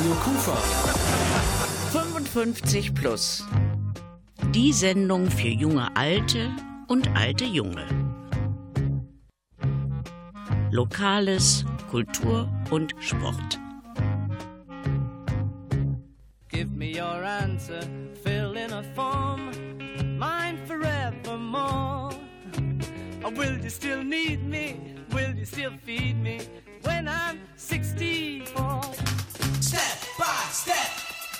Radio Kufa. 55 plus. Die Sendung für junge Alte und alte Junge. Lokales, Kultur und Sport. Give me your answer, fill in a form, mine forevermore. Or will you still need me? Will you still feed me when I'm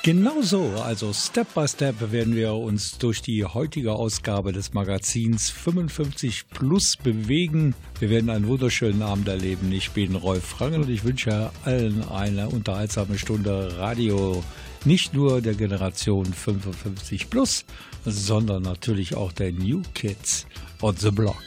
Genau so, also Step by Step werden wir uns durch die heutige Ausgabe des Magazins 55 Plus bewegen. Wir werden einen wunderschönen Abend erleben. Ich bin Rolf Rangel und ich wünsche allen eine unterhaltsame Stunde Radio. Nicht nur der Generation 55 Plus, sondern natürlich auch der New Kids on the Block.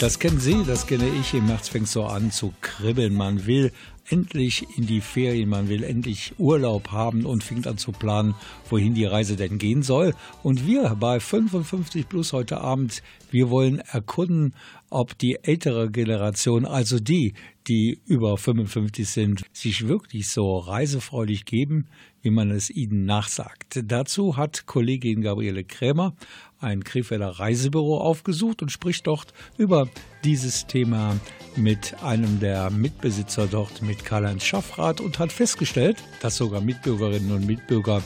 Das kennen Sie, das kenne ich. Im März fängt so an zu kribbeln. Man will endlich in die Ferien, man will endlich Urlaub haben und fängt an zu planen, wohin die Reise denn gehen soll. Und wir bei 55 Plus heute Abend, wir wollen erkunden, ob die ältere Generation, also die, die über 55 sind, sich wirklich so reisefreudig geben, wie man es ihnen nachsagt. Dazu hat Kollegin Gabriele Krämer ein Krefelder Reisebüro aufgesucht und spricht dort über dieses Thema mit einem der Mitbesitzer dort, mit Karl-Heinz Schaffrath und hat festgestellt, dass sogar Mitbürgerinnen und Mitbürger,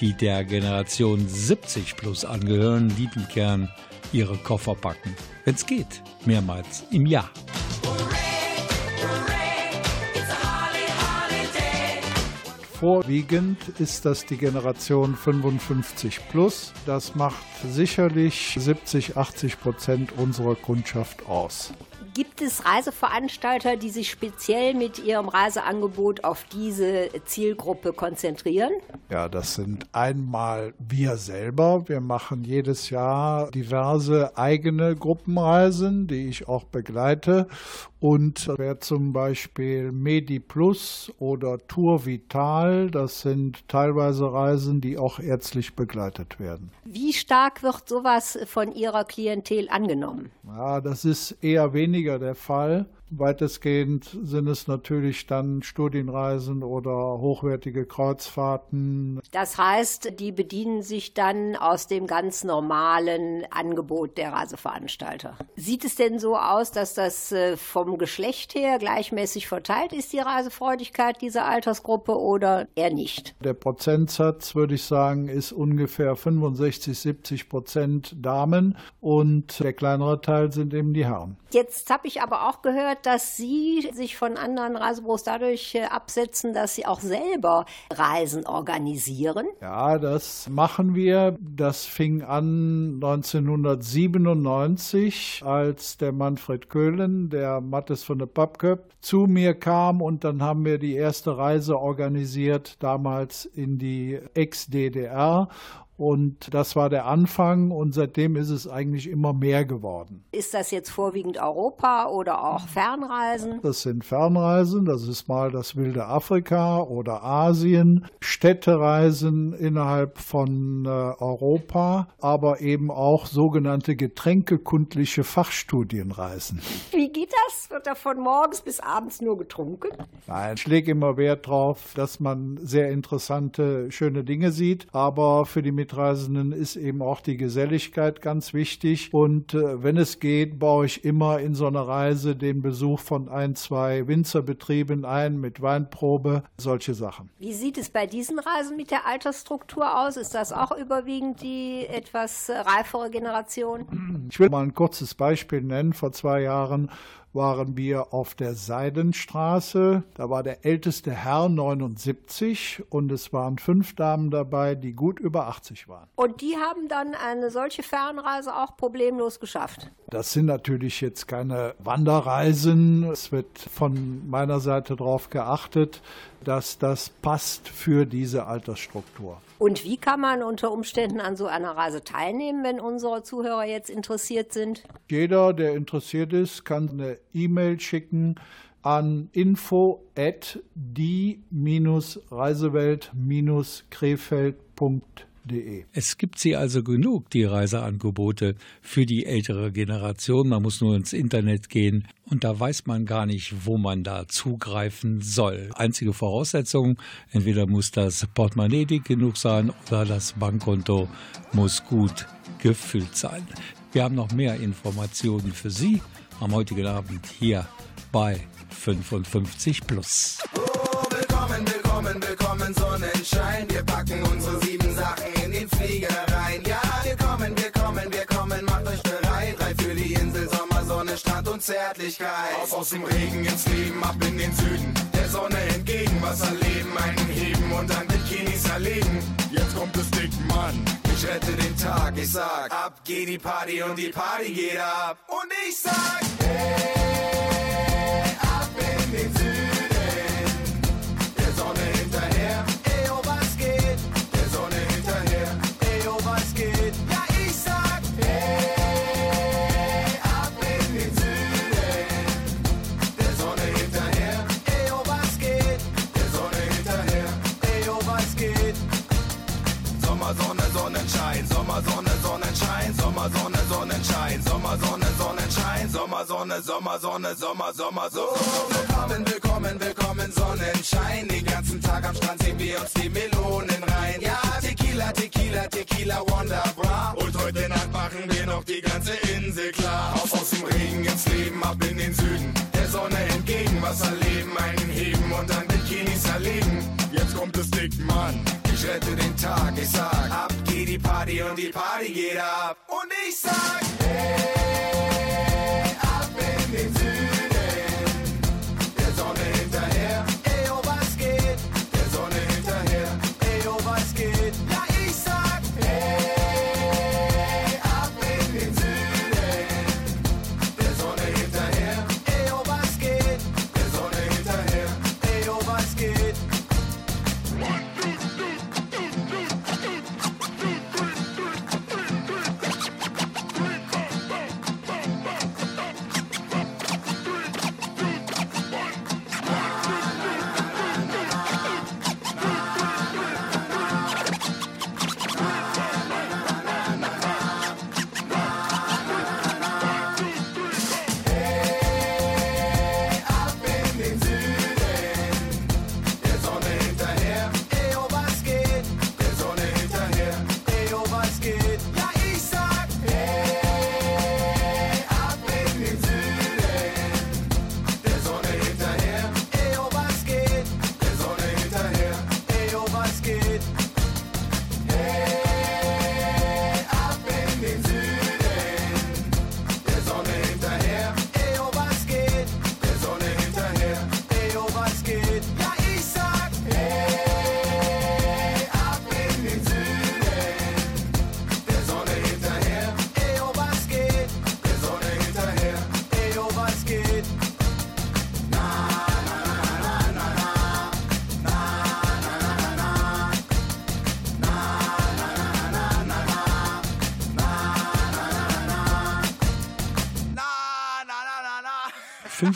die der Generation 70 plus angehören, liebend gern ihre Koffer packen. Wenn es geht, mehrmals im Jahr. Vorwiegend ist das die Generation 55 plus. Das macht sicherlich 70, 80 Prozent unserer Kundschaft aus. Gibt es Reiseveranstalter, die sich speziell mit ihrem Reiseangebot auf diese Zielgruppe konzentrieren? Ja, das sind einmal wir selber. Wir machen jedes Jahr diverse eigene Gruppenreisen, die ich auch begleite. Und wer zum Beispiel MediPlus oder Tour Vital, das sind teilweise Reisen, die auch ärztlich begleitet werden. Wie stark wird sowas von Ihrer Klientel angenommen? Ja, das ist eher weniger der Fall. Weitestgehend sind es natürlich dann Studienreisen oder hochwertige Kreuzfahrten. Das heißt, die bedienen sich dann aus dem ganz normalen Angebot der Reiseveranstalter. Sieht es denn so aus, dass das äh, vom Geschlecht her gleichmäßig verteilt ist, die Reisefreudigkeit dieser Altersgruppe oder eher nicht? Der Prozentsatz, würde ich sagen, ist ungefähr 65, 70 Prozent Damen und der kleinere Teil sind eben die Herren. Jetzt habe ich aber auch gehört, dass Sie sich von anderen Reisebüros dadurch äh, absetzen, dass Sie auch selber Reisen organisieren. Ja, das machen wir. Das fing an 1997, als der Manfred Köhlen, der Mattes von der Pappköp, zu mir kam und dann haben wir die erste Reise organisiert, damals in die Ex-DDR und das war der Anfang und seitdem ist es eigentlich immer mehr geworden. Ist das jetzt vorwiegend Europa oder auch Fernreisen? Das sind Fernreisen, das ist mal das wilde Afrika oder Asien, Städtereisen innerhalb von äh, Europa, aber eben auch sogenannte getränkekundliche Fachstudienreisen. Wie geht das? Wird da von morgens bis abends nur getrunken? Nein, ich lege immer Wert darauf, dass man sehr interessante, schöne Dinge sieht, aber für die Mitreisenden ist eben auch die Geselligkeit ganz wichtig. Und äh, wenn es geht, baue ich immer in so einer Reise den Besuch von ein, zwei Winzerbetrieben ein mit Weinprobe, solche Sachen. Wie sieht es bei diesen Reisen mit der Altersstruktur aus? Ist das auch überwiegend die etwas reifere Generation? Ich will mal ein kurzes Beispiel nennen. Vor zwei Jahren waren wir auf der Seidenstraße. Da war der älteste Herr 79 und es waren fünf Damen dabei, die gut über 80 waren. Und die haben dann eine solche Fernreise auch problemlos geschafft. Das sind natürlich jetzt keine Wanderreisen. Es wird von meiner Seite darauf geachtet, dass das passt für diese Altersstruktur. Und wie kann man unter Umständen an so einer Reise teilnehmen, wenn unsere Zuhörer jetzt interessiert sind? Jeder, der interessiert ist, kann eine E-Mail schicken an info at die-reisewelt-krefeld.de. Es gibt sie also genug, die Reiseangebote für die ältere Generation. Man muss nur ins Internet gehen und da weiß man gar nicht, wo man da zugreifen soll. Einzige Voraussetzung, entweder muss das Portemonnaie dick genug sein oder das Bankkonto muss gut gefüllt sein. Wir haben noch mehr Informationen für Sie am heutigen Abend hier bei 55 Plus. Oh, willkommen, willkommen, willkommen, Sonnenschein. Wir packen unsere sieben Sachen in den Flieger rein. Ja, wir kommen, wir kommen, wir kommen, macht euch bereit. Drei für die Insel, Sommer, Sonne, Strand und Zärtlichkeit. Auf aus dem Regen ins Leben, ab in den Süden. Der Sonne entgegen, Wasser leben, einen heben und dann Bikinis erleben. Jetzt kommt es dick, Mann. Ich rette den Tag, ich sag, ab geht die Party und die Party geht ab. Und ich sag, hey, ab in den Süden.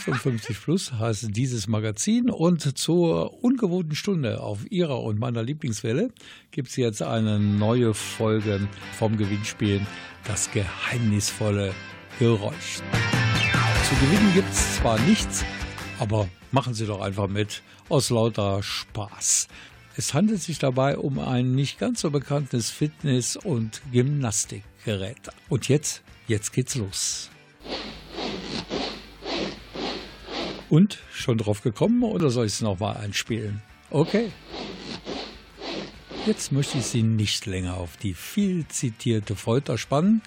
55 Plus heißt dieses Magazin und zur ungewohnten Stunde auf Ihrer und meiner Lieblingswelle gibt es jetzt eine neue Folge vom Gewinnspiel Das geheimnisvolle Geräusch. Zu gewinnen gibt es zwar nichts, aber machen Sie doch einfach mit aus lauter Spaß. Es handelt sich dabei um ein nicht ganz so bekanntes Fitness- und Gymnastikgerät. Und jetzt, jetzt geht's los. Und schon drauf gekommen oder soll ich es nochmal einspielen? Okay. Jetzt möchte ich Sie nicht länger auf die viel zitierte Folter spannen.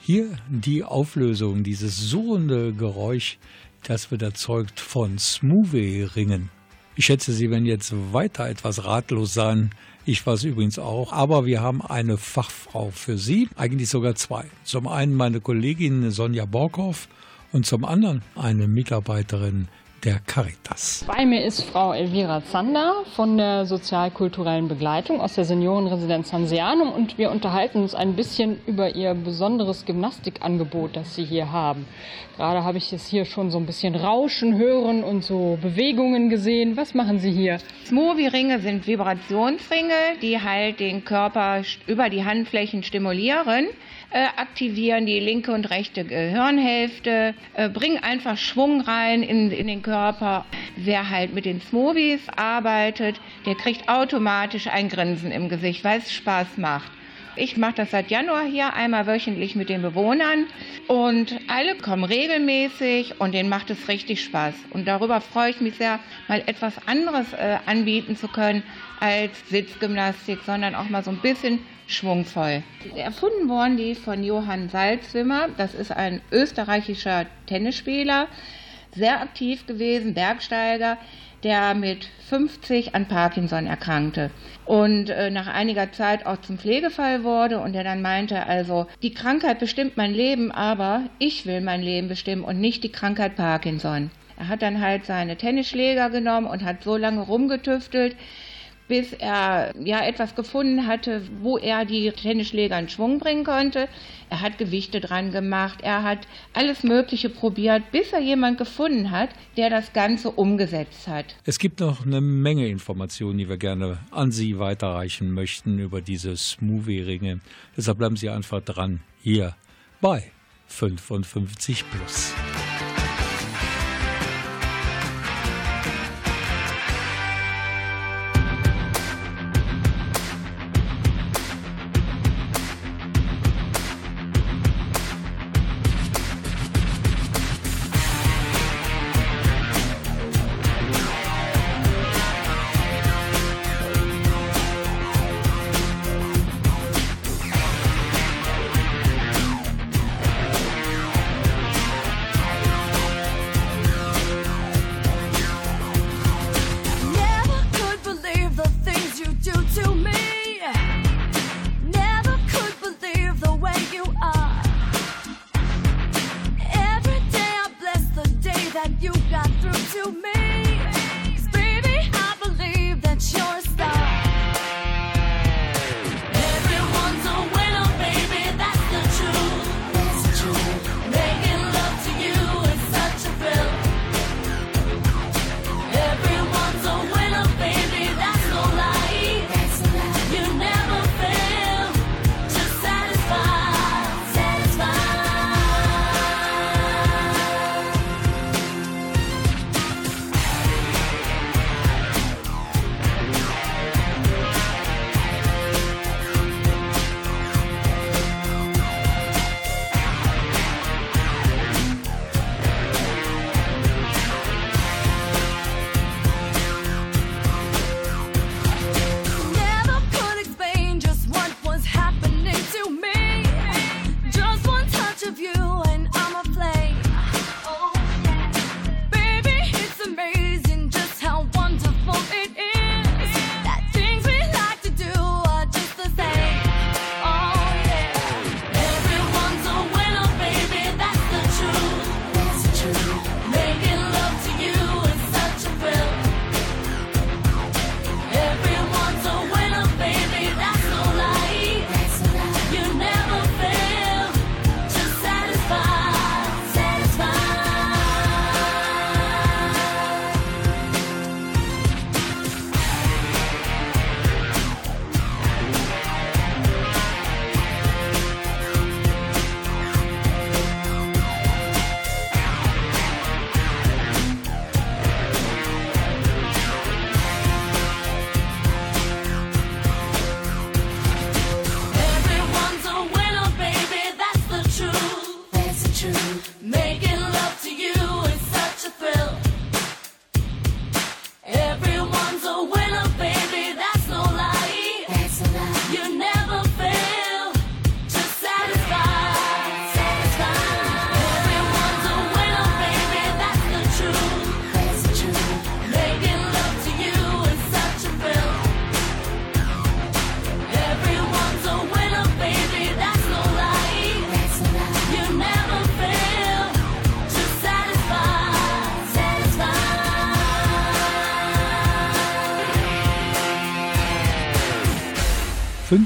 Hier die Auflösung, dieses surrende Geräusch, das wird erzeugt von Smoothie-Ringen. Ich schätze, Sie werden jetzt weiter etwas ratlos sein. Ich war es übrigens auch. Aber wir haben eine Fachfrau für Sie, eigentlich sogar zwei. Zum einen meine Kollegin Sonja Borkow und zum anderen eine Mitarbeiterin der Caritas. Bei mir ist Frau Elvira Zander von der sozialkulturellen Begleitung aus der Seniorenresidenz Hanseanum und wir unterhalten uns ein bisschen über ihr besonderes Gymnastikangebot, das Sie hier haben. Gerade habe ich es hier schon so ein bisschen Rauschen hören und so Bewegungen gesehen. Was machen Sie hier? Smoothie-Ringe sind Vibrationsringe, die halt den Körper über die Handflächen stimulieren äh, aktivieren die linke und rechte Gehirnhälfte, äh, bringen einfach Schwung rein in, in den Körper. Wer halt mit den Smoothies arbeitet, der kriegt automatisch ein Grinsen im Gesicht, weil es Spaß macht. Ich mache das seit Januar hier einmal wöchentlich mit den Bewohnern und alle kommen regelmäßig und denen macht es richtig Spaß. Und darüber freue ich mich sehr, mal etwas anderes äh, anbieten zu können als Sitzgymnastik, sondern auch mal so ein bisschen schwungvoll. Erfunden worden die von Johann Salzwimmer. Das ist ein österreichischer Tennisspieler, sehr aktiv gewesen, Bergsteiger, der mit 50 an Parkinson erkrankte und äh, nach einiger Zeit auch zum Pflegefall wurde und der dann meinte, also die Krankheit bestimmt mein Leben, aber ich will mein Leben bestimmen und nicht die Krankheit Parkinson. Er hat dann halt seine Tennisschläger genommen und hat so lange rumgetüftelt, bis er ja etwas gefunden hatte, wo er die Tennisschläger in Schwung bringen konnte. Er hat Gewichte dran gemacht, er hat alles Mögliche probiert, bis er jemand gefunden hat, der das Ganze umgesetzt hat. Es gibt noch eine Menge Informationen, die wir gerne an Sie weiterreichen möchten über diese Smoothie-Ringe. Deshalb bleiben Sie einfach dran, hier bei 55 Plus.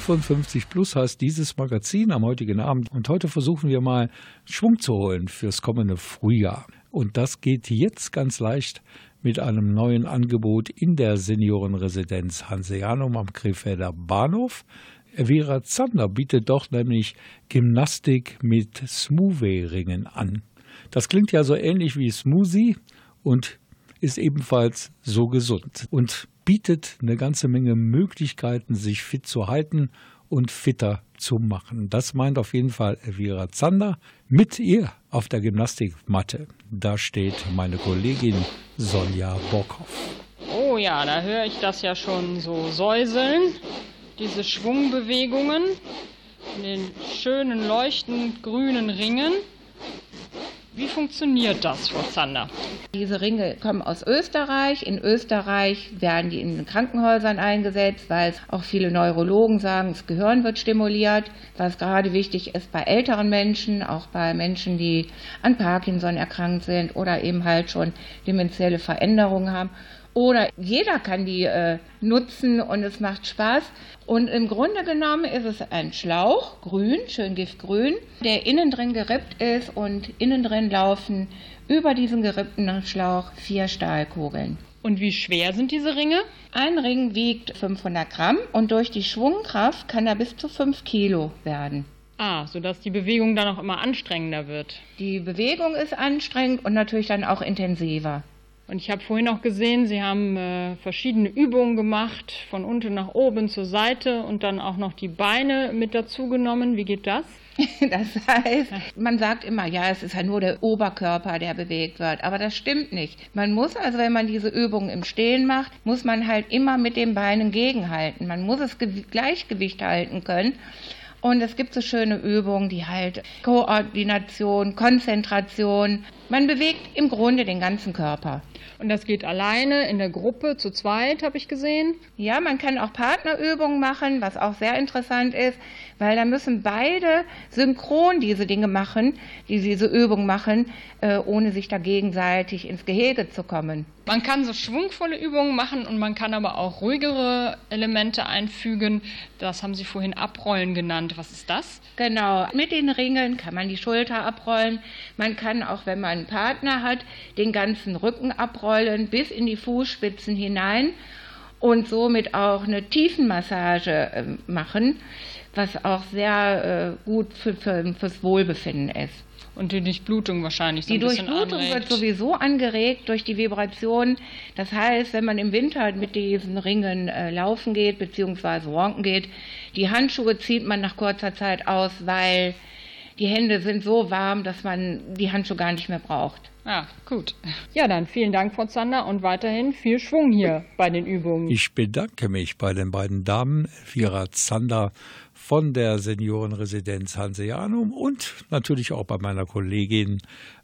55 Plus heißt dieses Magazin am heutigen Abend. Und heute versuchen wir mal Schwung zu holen fürs kommende Frühjahr. Und das geht jetzt ganz leicht mit einem neuen Angebot in der Seniorenresidenz Hanseanum am Krefelder Bahnhof. Vera Zander bietet dort nämlich Gymnastik mit Smoothie-Ringen an. Das klingt ja so ähnlich wie Smoothie und ist ebenfalls so gesund. Und bietet eine ganze Menge Möglichkeiten, sich fit zu halten und fitter zu machen. Das meint auf jeden Fall Elvira Zander. Mit ihr auf der Gymnastikmatte, da steht meine Kollegin Sonja Bockhoff. Oh ja, da höre ich das ja schon so säuseln. Diese Schwungbewegungen in den schönen leuchtend grünen Ringen. Wie funktioniert das, Frau Zander? Diese Ringe kommen aus Österreich. In Österreich werden die in Krankenhäusern eingesetzt, weil auch viele Neurologen sagen, das Gehirn wird stimuliert. Was gerade wichtig ist bei älteren Menschen, auch bei Menschen, die an Parkinson erkrankt sind oder eben halt schon demenzielle Veränderungen haben oder jeder kann die äh, nutzen und es macht Spaß. Und im Grunde genommen ist es ein Schlauch, grün, schön giftgrün, der innen drin gerippt ist und innen drin laufen über diesen gerippten Schlauch vier Stahlkugeln. Und wie schwer sind diese Ringe? Ein Ring wiegt 500 Gramm und durch die Schwungkraft kann er bis zu 5 Kilo werden. Ah, sodass die Bewegung dann auch immer anstrengender wird. Die Bewegung ist anstrengend und natürlich dann auch intensiver. Und ich habe vorhin auch gesehen, Sie haben äh, verschiedene Übungen gemacht, von unten nach oben zur Seite und dann auch noch die Beine mit dazu genommen. Wie geht das? Das heißt, man sagt immer, ja, es ist ja nur der Oberkörper, der bewegt wird. Aber das stimmt nicht. Man muss also, wenn man diese Übungen im Stehen macht, muss man halt immer mit den Beinen gegenhalten. Man muss das Gleichgewicht halten können. Und es gibt so schöne Übungen, die halt Koordination, Konzentration. Man bewegt im Grunde den ganzen Körper. Und das geht alleine, in der Gruppe, zu zweit, habe ich gesehen. Ja, man kann auch Partnerübungen machen, was auch sehr interessant ist, weil da müssen beide synchron diese Dinge machen, die diese Übung machen, äh, ohne sich da gegenseitig ins Gehege zu kommen. Man kann so schwungvolle Übungen machen und man kann aber auch ruhigere Elemente einfügen. Das haben Sie vorhin Abrollen genannt. Was ist das? Genau, mit den Ringen kann man die Schulter abrollen. Man kann auch, wenn man einen Partner hat, den ganzen Rücken abrollen bis in die Fußspitzen hinein und somit auch eine Tiefenmassage äh, machen, was auch sehr äh, gut für, für, fürs Wohlbefinden ist. Und die Durchblutung wahrscheinlich so Die Durchblutung anregt. wird sowieso angeregt durch die Vibration. Das heißt, wenn man im Winter mit diesen Ringen äh, laufen geht, beziehungsweise walken geht, die Handschuhe zieht man nach kurzer Zeit aus, weil die Hände sind so warm, dass man die Handschuhe gar nicht mehr braucht. Ah, gut. Ja, dann vielen Dank, Frau Zander, und weiterhin viel Schwung hier bei den Übungen. Ich bedanke mich bei den beiden Damen, Vira Zander von der Seniorenresidenz Hanseanum und natürlich auch bei meiner Kollegin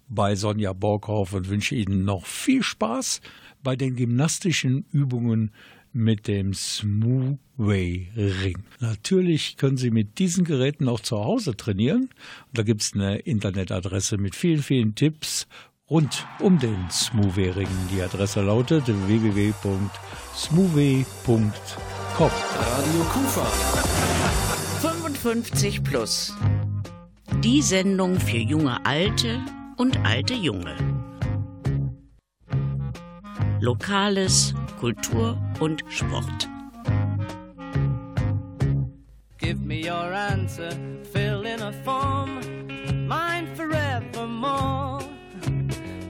bei Sonja Borghoff und wünsche Ihnen noch viel Spaß bei den gymnastischen Übungen mit dem Smoothway Ring. Natürlich können Sie mit diesen Geräten auch zu Hause trainieren. Und da gibt es eine Internetadresse mit vielen, vielen Tipps rund um den Smoothway Ring. Die Adresse lautet www.smoothway.com. Radio Kufa. 55 plus. Die Sendung für junge Alte und alte Junge. Lokales, Kultur und Sport. Give me your answer, fill in a form, mine forevermore.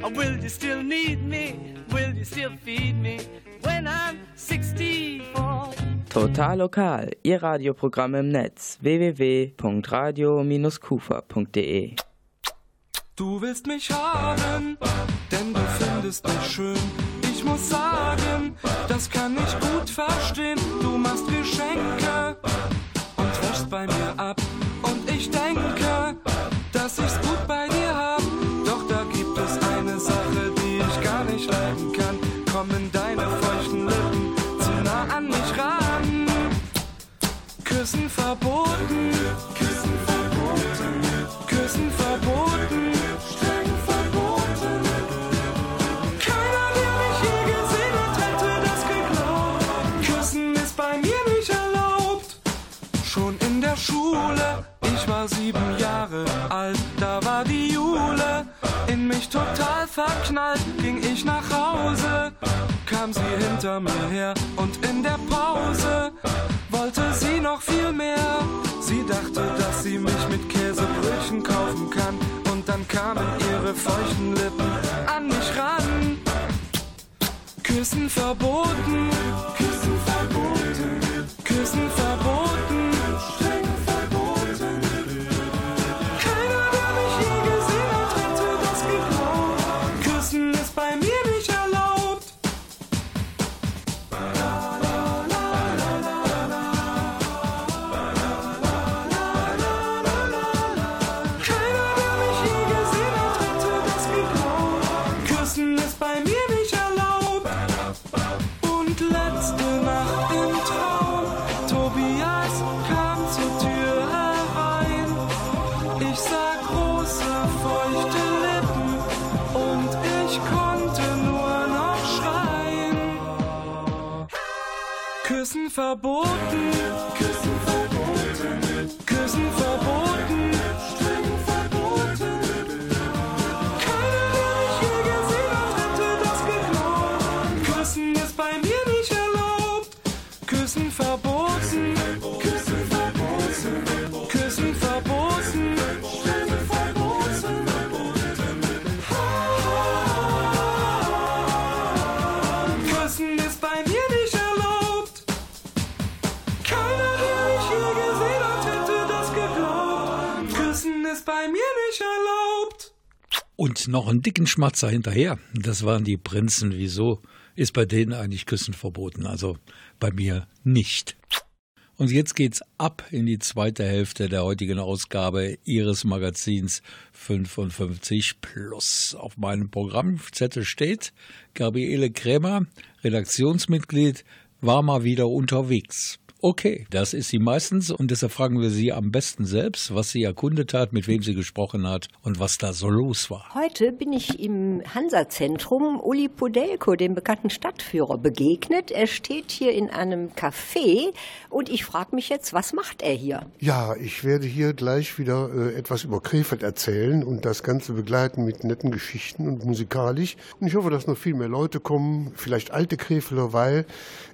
Or will you still need me? Will you still feed me when I'm 64? Total lokal, Ihr Radioprogramm im Netz www.radio-kufa.de Du willst mich haben, denn du findest mich schön. Ich muss sagen, das kann ich gut verstehen. Du machst Geschenke und wäschst bei mir ab. Und ich denke, dass ich's gut bei dir hab. Doch da gibt es eine Sache, die ich gar nicht leiden kann. Kommen deine feuchten Lippen zu nah an mich ran. Küssen Schule. Ich war sieben Jahre alt, da war die Jule. In mich total verknallt, ging ich nach Hause. Kam sie hinter mir her und in der Pause wollte sie noch viel mehr. Sie dachte, dass sie mich mit Käsebrötchen kaufen kann. Und dann kamen ihre feuchten Lippen an mich ran. Küssen verboten. Küssen verboten, noch einen dicken Schmatzer hinterher. Das waren die Prinzen. Wieso ist bei denen eigentlich Küssen verboten? Also bei mir nicht. Und jetzt geht's ab in die zweite Hälfte der heutigen Ausgabe Ihres Magazins 55 Plus. Auf meinem Programmzettel steht, Gabriele Krämer, Redaktionsmitglied, war mal wieder unterwegs. Okay, das ist sie meistens und deshalb fragen wir sie am besten selbst, was sie erkundet hat, mit wem sie gesprochen hat und was da so los war. Heute bin ich im Hansa-Zentrum Uli Podelko, dem bekannten Stadtführer, begegnet. Er steht hier in einem Café und ich frage mich jetzt, was macht er hier? Ja, ich werde hier gleich wieder äh, etwas über Krefeld erzählen und das Ganze begleiten mit netten Geschichten und musikalisch. Und ich hoffe, dass noch viel mehr Leute kommen, vielleicht alte Krefelder, weil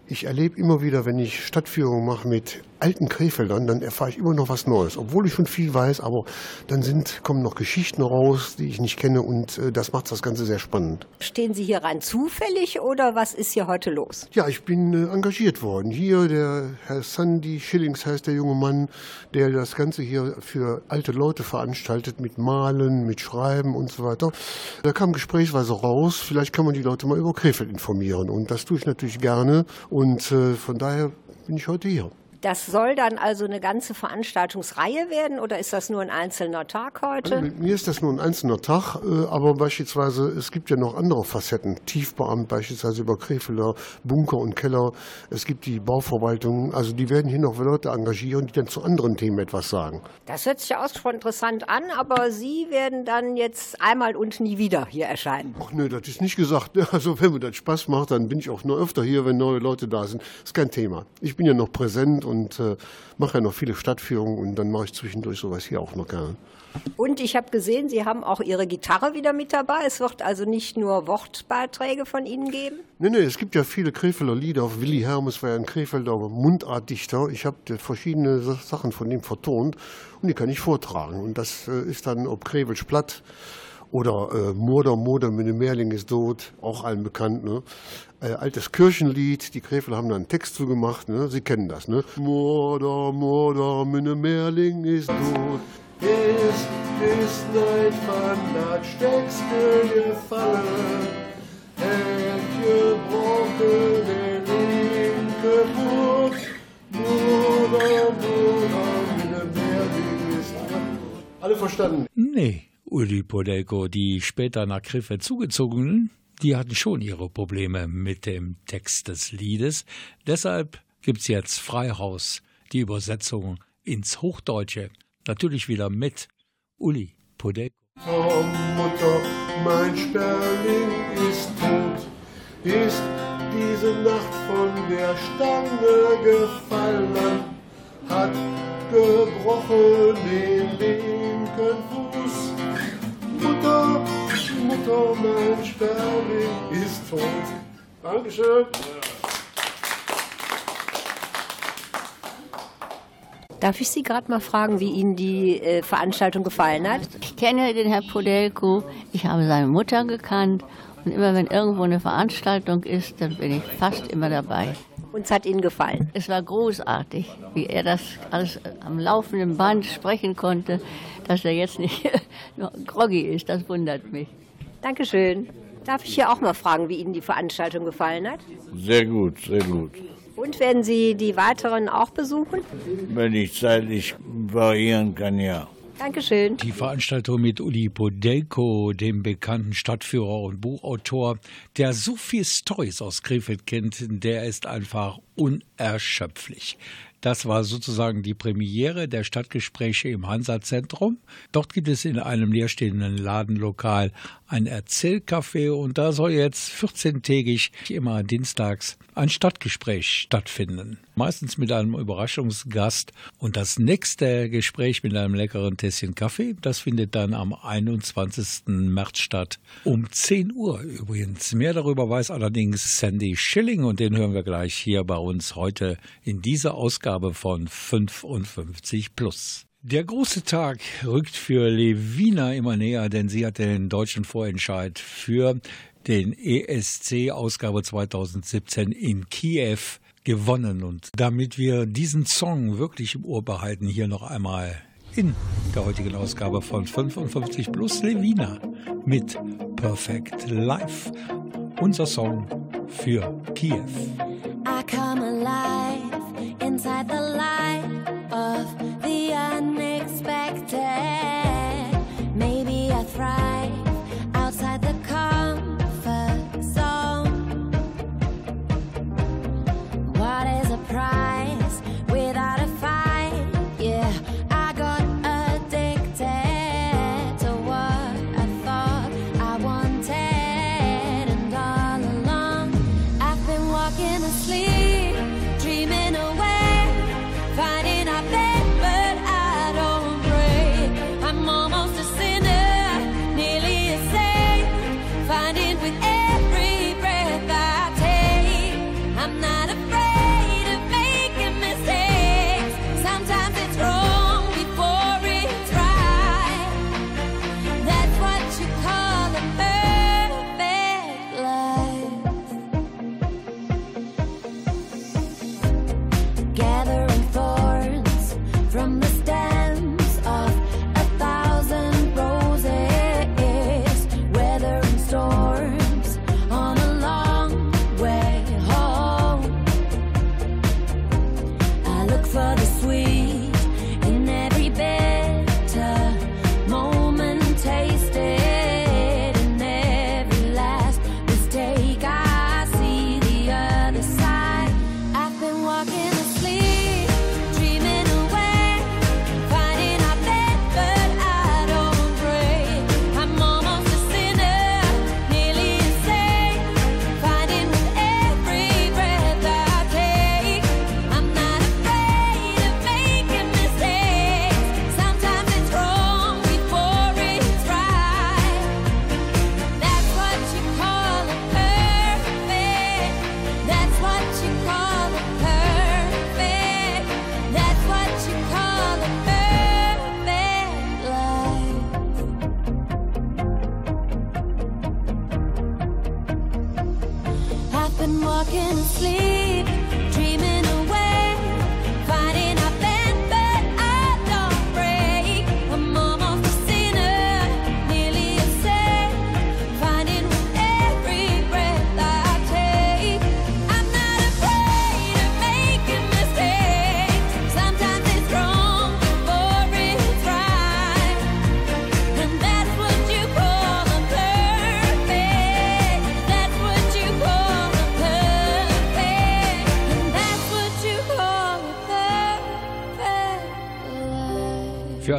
ich erlebe immer wieder, wenn ich Stadtführungen mache mit alten Krefeldern, dann erfahre ich immer noch was Neues. Obwohl ich schon viel weiß, aber dann sind, kommen noch Geschichten raus, die ich nicht kenne und äh, das macht das Ganze sehr spannend. Stehen Sie hier rein zufällig oder was ist hier heute los? Ja, ich bin äh, engagiert worden. Hier der Herr Sandy Schillings heißt der junge Mann, der das Ganze hier für alte Leute veranstaltet mit Malen, mit Schreiben und so weiter. Da kam gesprächsweise raus, vielleicht kann man die Leute mal über Krefeld informieren und das tue ich natürlich gerne und äh, von daher bin ich heute hier. Das soll dann also eine ganze Veranstaltungsreihe werden oder ist das nur ein einzelner Tag heute? Also mit mir ist das nur ein einzelner Tag, äh, aber beispielsweise, es gibt ja noch andere Facetten. Tiefbeamt beispielsweise über Krefelder, Bunker und Keller. Es gibt die Bauverwaltung. Also die werden hier noch Leute engagieren, die dann zu anderen Themen etwas sagen. Das hört sich ja ausgesprochen interessant an, aber Sie werden dann jetzt einmal und nie wieder hier erscheinen. Ach nö, das ist nicht gesagt. Also wenn mir das Spaß macht, dann bin ich auch noch öfter hier, wenn neue Leute da sind. Ist kein Thema. Ich bin ja noch präsent und äh, mache ja noch viele Stadtführungen und dann mache ich zwischendurch sowas hier auch noch gerne. Und ich habe gesehen, Sie haben auch Ihre Gitarre wieder mit dabei. Es wird also nicht nur Wortbeiträge von Ihnen geben? Nee, nee, es gibt ja viele Krefelder Lieder. Willi Hermes war ja ein Krefelder Mundartdichter. Ich habe verschiedene Sachen von ihm vertont und die kann ich vortragen. Und das äh, ist dann, ob Krevelsch platt oder äh, Murder, Murder, meine Mehrling ist tot, auch allen bekannt. Ne? Äh, altes Kirchenlied, die Krefel haben da einen Text zu gemacht, ne? Sie kennen das, ne? Murder, Murder, meine Mehrling ist tot. Ist, ist nicht von das Steckste gefallen. Hätt gebrochen den linke Fuß. Murder, Murder, meine Mehrling ist tot. Alle verstanden? Nee, Uli Podelko, die später nach Krefeld zugezogenen, die hatten schon ihre Probleme mit dem Text des Liedes. Deshalb gibt's jetzt Freihaus, die Übersetzung ins Hochdeutsche. Natürlich wieder mit Uli Podelko. Oh Mutter, mein Sperling ist tot, ist diese Nacht von der Stange gefallen, hat gebrochen den linken Fuß. Mutter, Muttermensch, Berlin ist tot. Dankeschön. Darf ich Sie gerade mal fragen, wie Ihnen die äh, Veranstaltung gefallen hat? Ich kenne den Herrn Podelko, ich habe seine Mutter gekannt und immer wenn irgendwo eine Veranstaltung ist, dann bin ich fast immer dabei. Uns hat Ihnen gefallen? Es war großartig, wie er das alles am laufenden Band sprechen konnte, dass er jetzt nicht groggy ist, das wundert mich. Dankeschön. Darf ich hier auch mal fragen, wie Ihnen die Veranstaltung gefallen hat? Sehr gut, sehr gut. Und werden Sie die weiteren auch besuchen? Wenn ich zeitlich variieren kann, ja. Dankeschön. Die Veranstaltung mit Uli Podelko, dem bekannten Stadtführer und Buchautor, der so viel Stories aus Krefeld kennt, der ist einfach unerschöpflich. Das war sozusagen die Premiere der Stadtgespräche im Hansa-Zentrum. Dort gibt es in einem leerstehenden Ladenlokal ein Erzählcafé und da soll jetzt 14-tägig immer dienstags ein Stadtgespräch stattfinden. Meistens mit einem Überraschungsgast. Und das nächste Gespräch mit einem leckeren Tässchen Kaffee, das findet dann am 21. März statt. Um 10 Uhr übrigens. Mehr darüber weiß allerdings Sandy Schilling und den hören wir gleich hier bei uns heute in dieser Ausgabe von 55 Plus. Der große Tag rückt für Levina immer näher, denn sie hat den deutschen Vorentscheid für den ESC Ausgabe 2017 in Kiew gewonnen. Und damit wir diesen Song wirklich im Ohr behalten, hier noch einmal in der heutigen Ausgabe von 55 Plus Levina mit Perfect Life. Unser Song für Kiew. I come alive inside the light of the unexpected. Maybe I thrive without a fight? Yeah, I got addicted to what I thought I wanted, and all along I've been walking asleep,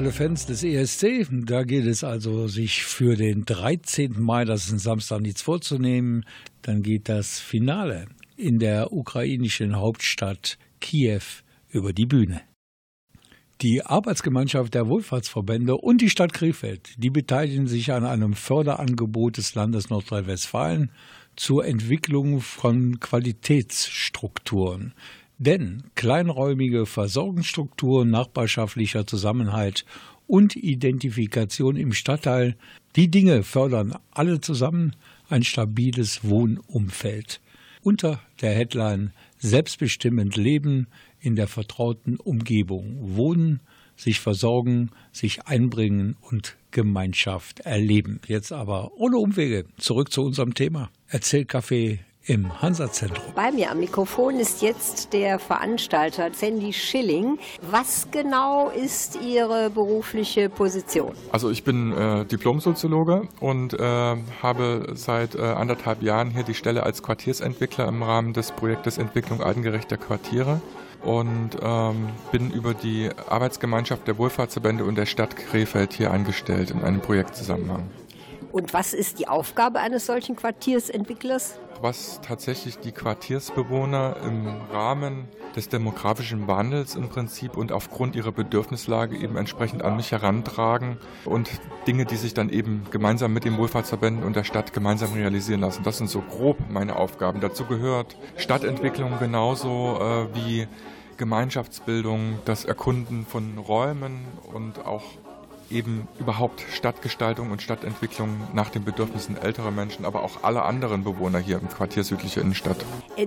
alle Fans des ESC, da geht es also, sich für den 13. Mai, das ist ein Samstag, nichts vorzunehmen. Dann geht das Finale in der ukrainischen Hauptstadt Kiew über die Bühne. Die Arbeitsgemeinschaft der Wohlfahrtsverbände und die Stadt Krefeld, die beteiligen sich an einem Förderangebot des Landes Nordrhein-Westfalen zur Entwicklung von Qualitätsstrukturen. Denn kleinräumige Versorgungsstrukturen, nachbarschaftlicher Zusammenhalt und Identifikation im Stadtteil, die Dinge fördern alle zusammen ein stabiles Wohnumfeld. Unter der Headline Selbstbestimmend Leben in der vertrauten Umgebung. Wohnen, sich versorgen, sich einbringen und Gemeinschaft erleben. Jetzt aber ohne Umwege zurück zu unserem Thema. Erzählcafé im Hansa-Zentrum. Bei mir am Mikrofon ist jetzt der Veranstalter Sandy Schilling. Was genau ist Ihre berufliche Position? Also ich bin äh, Diplom-Soziologe und äh, habe seit äh, anderthalb Jahren hier die Stelle als Quartiersentwickler im Rahmen des Projektes Entwicklung altengerechter Quartiere und ähm, bin über die Arbeitsgemeinschaft der Wohlfahrtsverbände und der Stadt Krefeld hier eingestellt in einem Projektzusammenhang. Und was ist die Aufgabe eines solchen Quartiersentwicklers? Was tatsächlich die Quartiersbewohner im Rahmen des demografischen Wandels im Prinzip und aufgrund ihrer Bedürfnislage eben entsprechend an mich herantragen und Dinge, die sich dann eben gemeinsam mit den Wohlfahrtsverbänden und der Stadt gemeinsam realisieren lassen. Das sind so grob meine Aufgaben. Dazu gehört Stadtentwicklung genauso äh, wie Gemeinschaftsbildung, das Erkunden von Räumen und auch eben überhaupt Stadtgestaltung und Stadtentwicklung nach den Bedürfnissen älterer Menschen, aber auch aller anderen Bewohner hier im Quartier Südliche Innenstadt.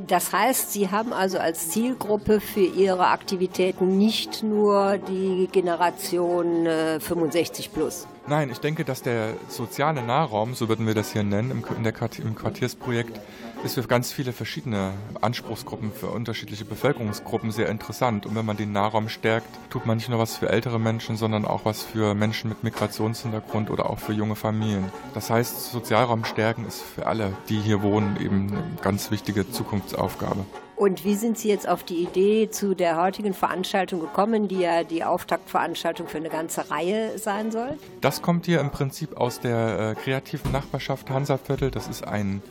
Das heißt, Sie haben also als Zielgruppe für Ihre Aktivitäten nicht nur die Generation äh, 65 plus. Nein, ich denke, dass der soziale Nahraum, so würden wir das hier nennen, im, Quartier, im Quartiersprojekt, ist für ganz viele verschiedene Anspruchsgruppen, für unterschiedliche Bevölkerungsgruppen sehr interessant. Und wenn man den Nahraum stärkt, tut man nicht nur was für ältere Menschen, sondern auch was für Menschen mit Migrationshintergrund oder auch für junge Familien. Das heißt, Sozialraum stärken ist für alle, die hier wohnen, eben eine ganz wichtige Zukunftsaufgabe. Und wie sind Sie jetzt auf die Idee zu der heutigen Veranstaltung gekommen, die ja die Auftaktveranstaltung für eine ganze Reihe sein soll? Das kommt hier im Prinzip aus der äh, kreativen Nachbarschaft Hansaviertel. Das ist ein,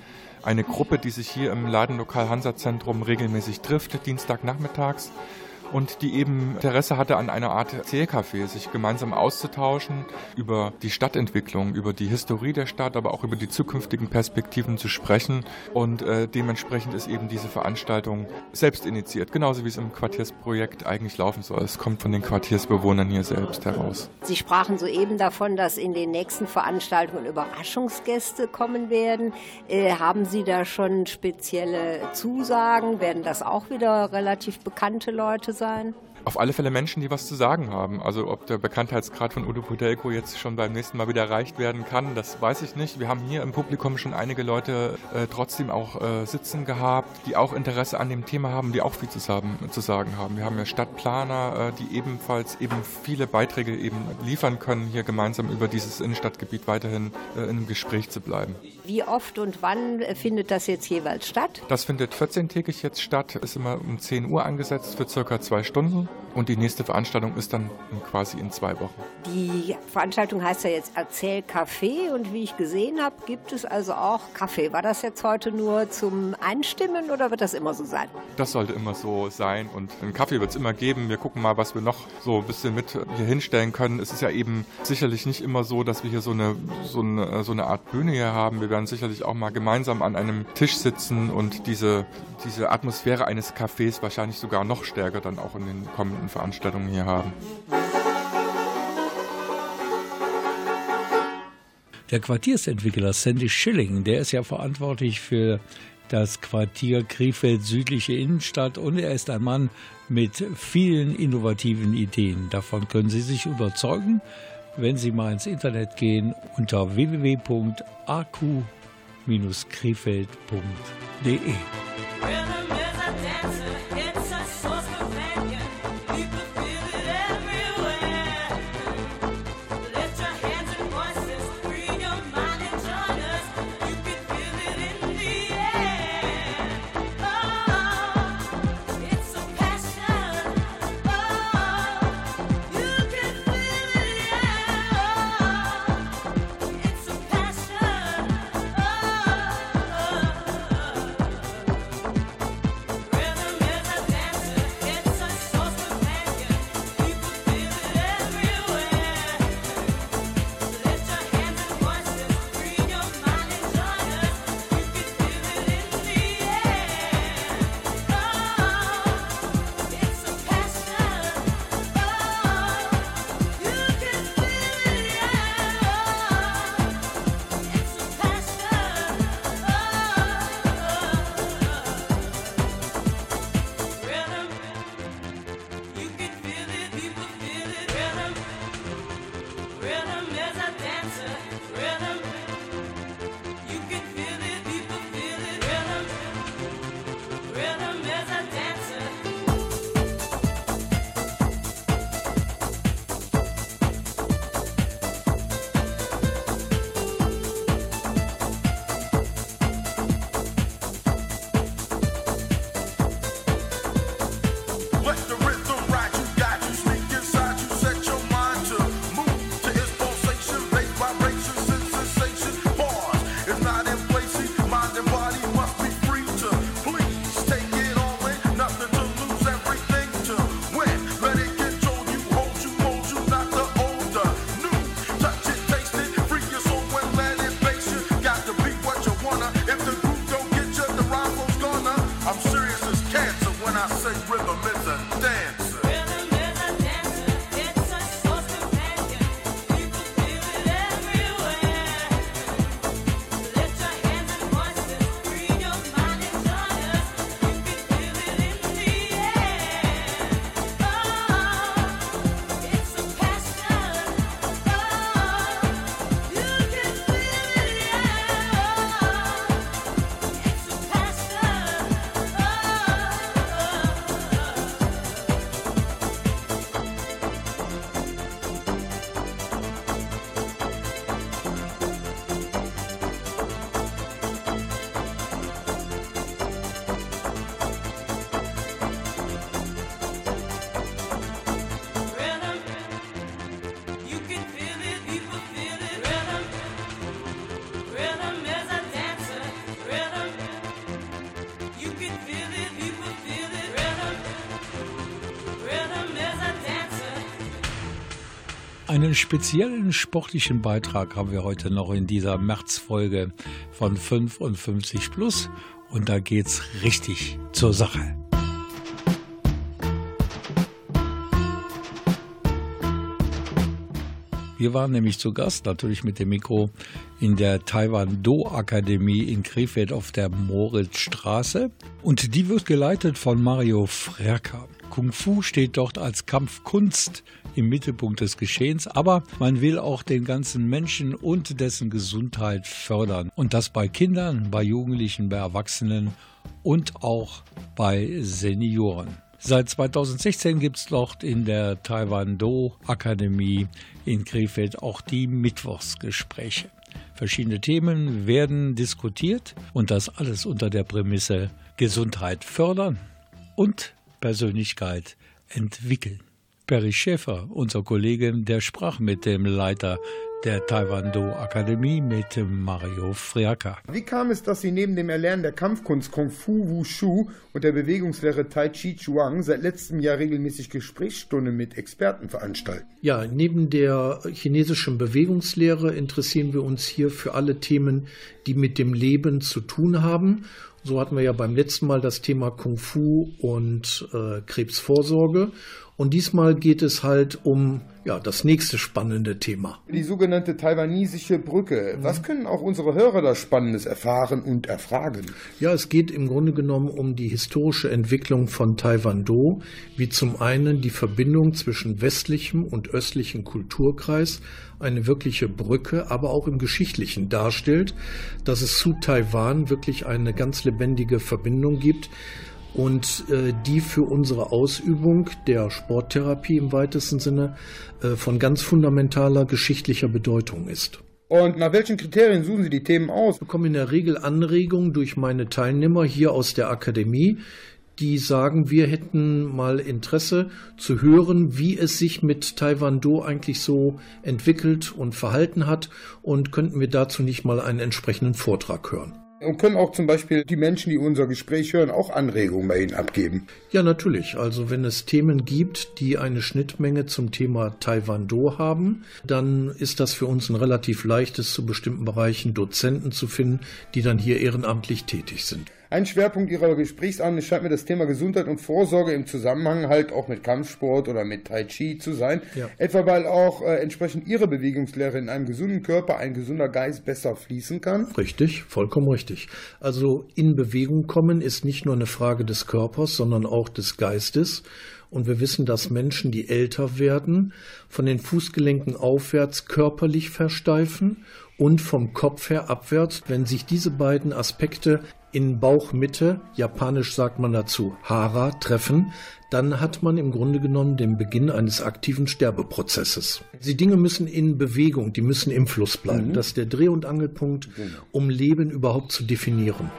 eine Gruppe, die sich hier im Ladenlokal Hansa-Zentrum regelmäßig trifft, Dienstagnachmittags. Und die eben Interesse hatte an einer Art Erzählcafé, sich gemeinsam auszutauschen, über die Stadtentwicklung, über die Historie der Stadt, aber auch über die zukünftigen Perspektiven zu sprechen. Und äh, dementsprechend ist eben diese Veranstaltung selbst initiiert, genauso wie es im Quartiersprojekt eigentlich laufen soll. Es kommt von den Quartiersbewohnern hier selbst heraus. Sie sprachen soeben davon, dass in den nächsten Veranstaltungen Überraschungsgäste kommen werden. Äh, haben Sie da schon spezielle Zusagen? Werden das auch wieder relativ bekannte Leute sein? Auf alle Fälle Menschen, die was zu sagen haben. Also ob der Bekanntheitsgrad von Udo Pudelko jetzt schon beim nächsten Mal wieder erreicht werden kann, das weiß ich nicht. Wir haben hier im Publikum schon einige Leute äh, trotzdem auch äh, sitzen gehabt, die auch Interesse an dem Thema haben, die auch viel zu, haben, zu sagen haben. Wir haben ja Stadtplaner, äh, die ebenfalls eben viele Beiträge eben liefern können, hier gemeinsam über dieses Innenstadtgebiet weiterhin äh, in einem Gespräch zu bleiben. Wie oft und wann findet das jetzt jeweils statt? Das findet 14-tägig jetzt statt, ist immer um 10 Uhr angesetzt für circa zwei Stunden. Und die nächste Veranstaltung ist dann quasi in zwei Wochen. Die Veranstaltung heißt ja jetzt Erzählcafé und wie ich gesehen habe, gibt es also auch Kaffee. War das jetzt heute nur zum Einstimmen oder wird das immer so sein? Das sollte immer so sein und einen Kaffee wird es immer geben. Wir gucken mal, was wir noch so ein bisschen mit hier hinstellen können. Es ist ja eben sicherlich nicht immer so, dass wir hier so eine, so eine, so eine Art Bühne hier haben. Wir werden sicherlich auch mal gemeinsam an einem Tisch sitzen und diese, diese Atmosphäre eines Cafés wahrscheinlich sogar noch stärker dann auch in den kommenden Veranstaltungen hier haben. Der Quartiersentwickler Sandy Schilling, der ist ja verantwortlich für das Quartier Krefeld südliche Innenstadt und er ist ein Mann mit vielen innovativen Ideen. Davon können Sie sich überzeugen, wenn Sie mal ins Internet gehen unter www.aq-krefeld.de. Einen speziellen sportlichen Beitrag haben wir heute noch in dieser Märzfolge von 55 Plus und da geht's richtig zur Sache. Wir waren nämlich zu Gast, natürlich mit dem Mikro, in der Taiwan-Do-Akademie in Krefeld auf der Moritzstraße. Und die wird geleitet von Mario Frerker. Kung Fu steht dort als Kampfkunst im Mittelpunkt des Geschehens, aber man will auch den ganzen Menschen und dessen Gesundheit fördern. Und das bei Kindern, bei Jugendlichen, bei Erwachsenen und auch bei Senioren. Seit 2016 gibt es dort in der Taiwan-Do-Akademie in Krefeld auch die Mittwochsgespräche. Verschiedene Themen werden diskutiert und das alles unter der Prämisse Gesundheit fördern und Persönlichkeit entwickeln. Perry Schäfer, unser Kollege, der sprach mit dem Leiter der Taekwondo-Akademie, mit Mario Friaka. Wie kam es, dass Sie neben dem Erlernen der Kampfkunst Kung Fu Wushu und der Bewegungslehre Tai Chi Chuang seit letztem Jahr regelmäßig Gesprächsstunden mit Experten veranstalten? Ja, neben der chinesischen Bewegungslehre interessieren wir uns hier für alle Themen, die mit dem Leben zu tun haben. So hatten wir ja beim letzten Mal das Thema Kung Fu und äh, Krebsvorsorge. Und diesmal geht es halt um ja, das nächste spannende Thema. Die sogenannte taiwanesische Brücke. Was können auch unsere Hörer da Spannendes erfahren und erfragen? Ja, es geht im Grunde genommen um die historische Entwicklung von Taiwan-Do, wie zum einen die Verbindung zwischen westlichem und östlichem Kulturkreis, eine wirkliche Brücke, aber auch im Geschichtlichen darstellt, dass es zu Taiwan wirklich eine ganz lebendige Verbindung gibt und äh, die für unsere Ausübung der Sporttherapie im weitesten Sinne äh, von ganz fundamentaler geschichtlicher Bedeutung ist. Und nach welchen Kriterien suchen Sie die Themen aus? Ich bekomme in der Regel Anregungen durch meine Teilnehmer hier aus der Akademie, die sagen, wir hätten mal Interesse zu hören, wie es sich mit Taiwan-Do eigentlich so entwickelt und verhalten hat und könnten wir dazu nicht mal einen entsprechenden Vortrag hören. Und können auch zum Beispiel die Menschen, die unser Gespräch hören, auch Anregungen bei Ihnen abgeben? Ja, natürlich. Also wenn es Themen gibt, die eine Schnittmenge zum Thema Taiwan-Do haben, dann ist das für uns ein relativ leichtes, zu bestimmten Bereichen Dozenten zu finden, die dann hier ehrenamtlich tätig sind. Ein Schwerpunkt Ihrer Gesprächsabende scheint mir das Thema Gesundheit und Vorsorge im Zusammenhang halt auch mit Kampfsport oder mit Tai Chi zu sein. Ja. Etwa weil auch äh, entsprechend Ihre Bewegungslehre in einem gesunden Körper ein gesunder Geist besser fließen kann. Richtig, vollkommen richtig. Also in Bewegung kommen ist nicht nur eine Frage des Körpers, sondern auch des Geistes. Und wir wissen, dass Menschen, die älter werden, von den Fußgelenken aufwärts körperlich versteifen und vom Kopf her abwärts. Wenn sich diese beiden Aspekte in Bauchmitte, japanisch sagt man dazu Hara, treffen, dann hat man im Grunde genommen den Beginn eines aktiven Sterbeprozesses. Die Dinge müssen in Bewegung, die müssen im Fluss bleiben. Mhm. Das ist der Dreh- und Angelpunkt, um Leben überhaupt zu definieren.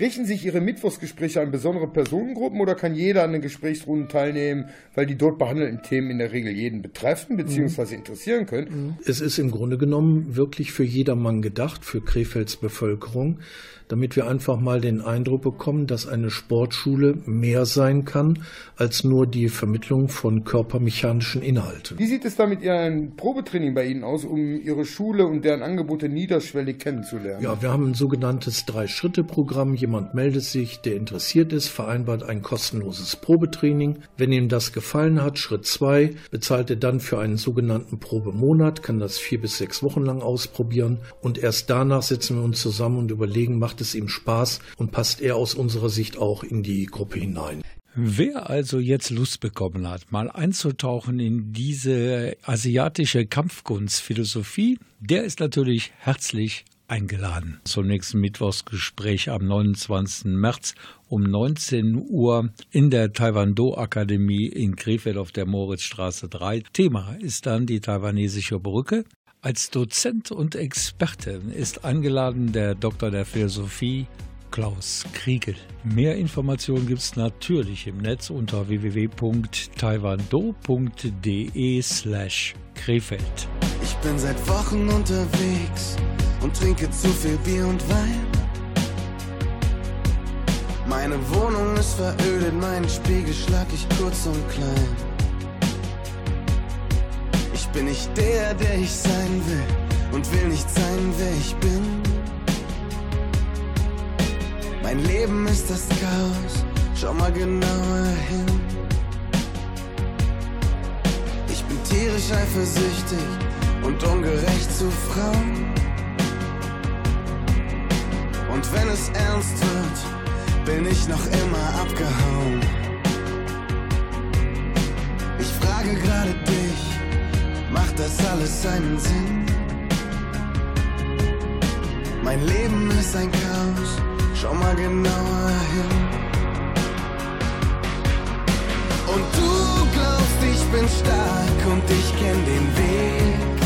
Richten sich Ihre Mittwochsgespräche an besondere Personengruppen oder kann jeder an den Gesprächsrunden teilnehmen, weil die dort behandelten Themen in der Regel jeden betreffen bzw. interessieren können? Es ist im Grunde genommen wirklich für jedermann gedacht, für Krefelds Bevölkerung, damit wir einfach mal den Eindruck bekommen, dass eine Sportschule mehr sein kann als nur die Vermittlung von körpermechanischen Inhalten. Wie sieht es da mit Ihrem Probetraining bei Ihnen aus, um Ihre Schule und deren Angebote niederschwellig kennenzulernen? Ja, wir haben ein sogenanntes Drei-Schritte-Programm. Jemand meldet sich, der interessiert ist, vereinbart ein kostenloses Probetraining. Wenn ihm das gefallen hat, Schritt zwei, bezahlt er dann für einen sogenannten Probemonat, kann das vier bis sechs Wochen lang ausprobieren und erst danach setzen wir uns zusammen und überlegen, macht es ihm Spaß und passt er aus unserer Sicht auch in die Gruppe hinein. Wer also jetzt Lust bekommen hat, mal einzutauchen in diese asiatische Kampfkunstphilosophie, der ist natürlich herzlich eingeladen zum nächsten Mittwochsgespräch am 29. März um 19 Uhr in der Taekwondo-Akademie in Krefeld auf der Moritzstraße 3. Thema ist dann die taiwanesische Brücke. Als Dozent und Experte ist eingeladen der Doktor der Philosophie Klaus Kriegel. Mehr Informationen gibt es natürlich im Netz unter www.taiwando.de slash Krefeld. Ich bin seit Wochen unterwegs und trinke zu viel Bier und Wein. Meine Wohnung ist verödet, meinen Spiegel schlag ich kurz und klein. Bin ich der, der ich sein will und will nicht sein, wer ich bin. Mein Leben ist das Chaos, schau mal genauer hin. Ich bin tierisch eifersüchtig und ungerecht zu Frauen. Und wenn es ernst wird, bin ich noch immer abgehauen. Ich frage gerade dich, macht das alles seinen Sinn? Mein Leben ist ein Chaos, schau mal genauer hin. Und du glaubst, ich bin stark und ich kenn den Weg.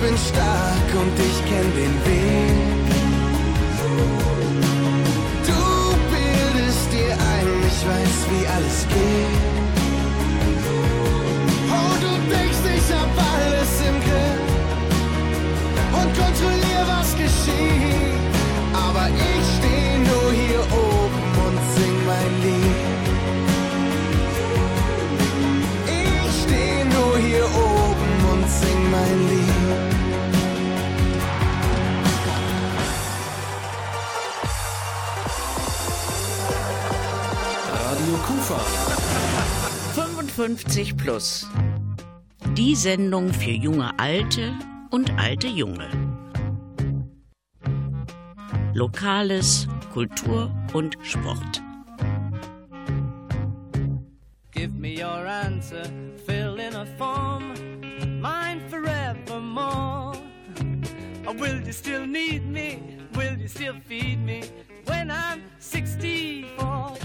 Bin stark und ich kenn den Weg. Du bildest dir ein, ich weiß, wie alles geht. Oh, du denkst, ich hab alles im Griff und kontrollier, was geschieht. Aber ich steh 55 plus. Die Sendung für junge Alte und alte Junge. Lokales, Kultur und Sport. Give me your answer, fill in a form, mine forevermore. Or will you still need me? Will you still feed me when I'm 64?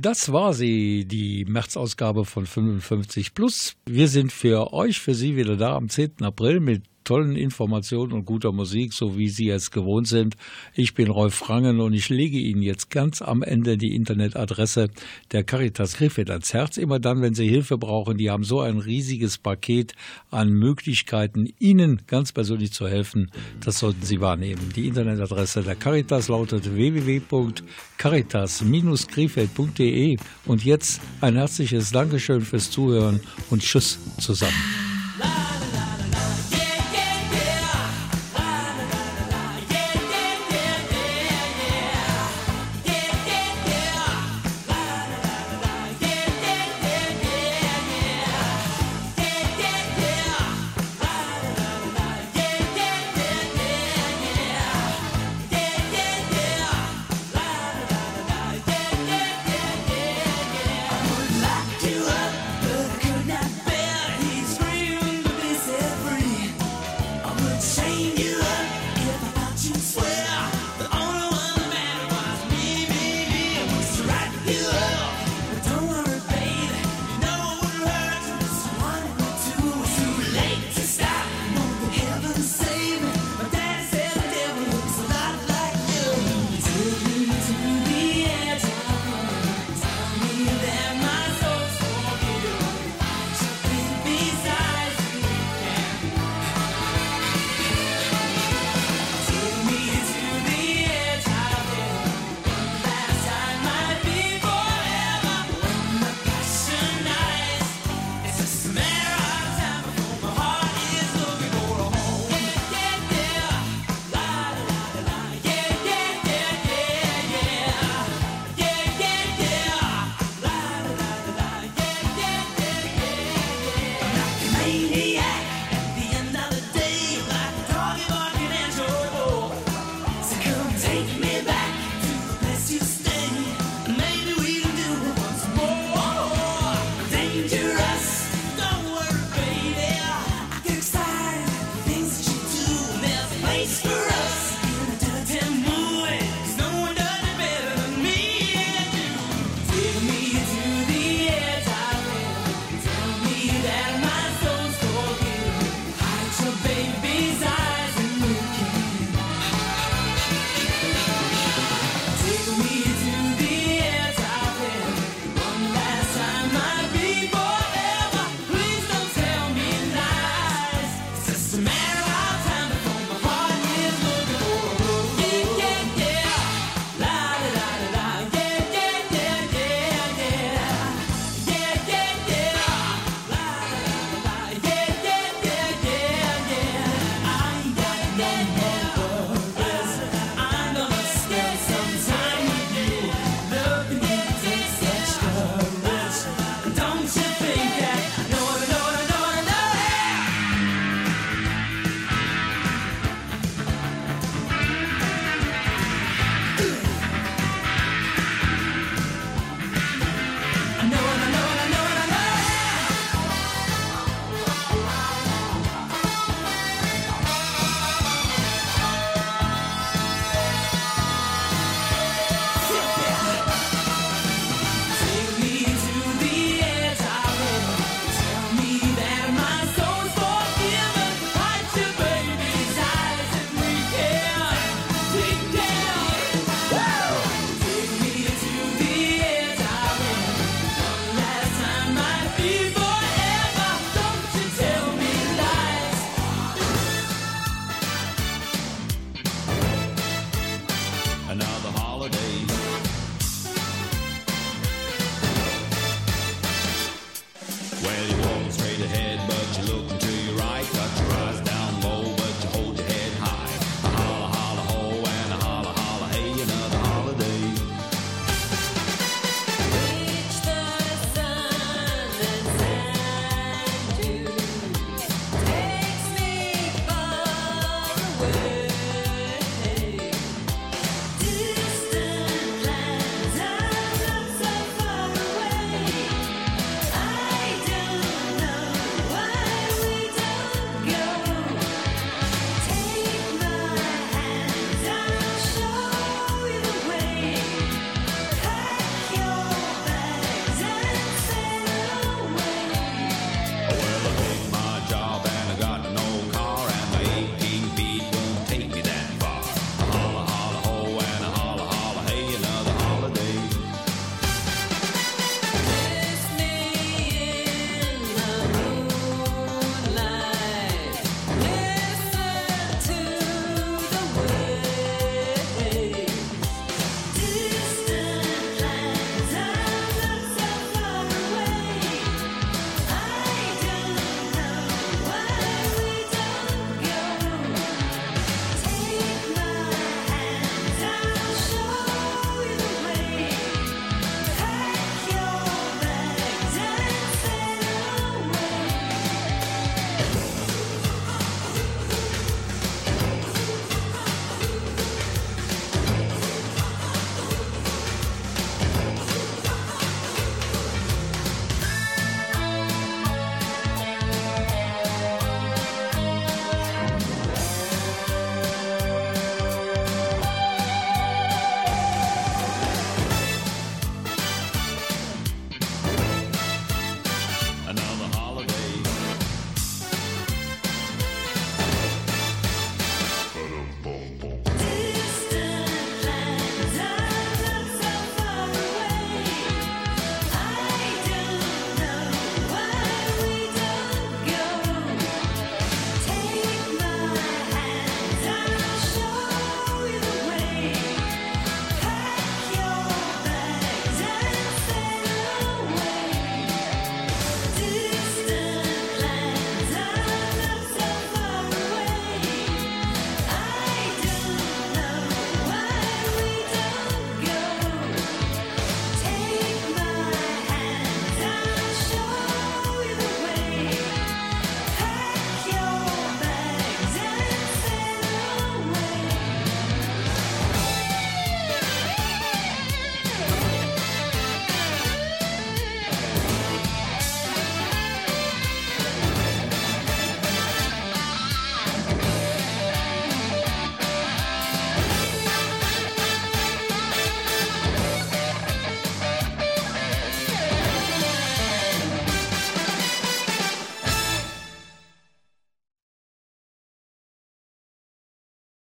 Das war sie, die März-Ausgabe von 55 Plus. Wir sind für euch, für Sie wieder da am 10. April mit tollen Informationen und guter Musik, so wie Sie es gewohnt sind. Ich bin Rolf Frangen und ich lege Ihnen jetzt ganz am Ende die Internetadresse der Caritas Krefeld ans Herz. Immer dann, wenn Sie Hilfe brauchen, die haben so ein riesiges Paket an Möglichkeiten, Ihnen ganz persönlich zu helfen. Das sollten Sie wahrnehmen. Die Internetadresse der Caritas lautet www.caritas-krefeld.de und jetzt ein herzliches Dankeschön fürs Zuhören und Tschüss zusammen.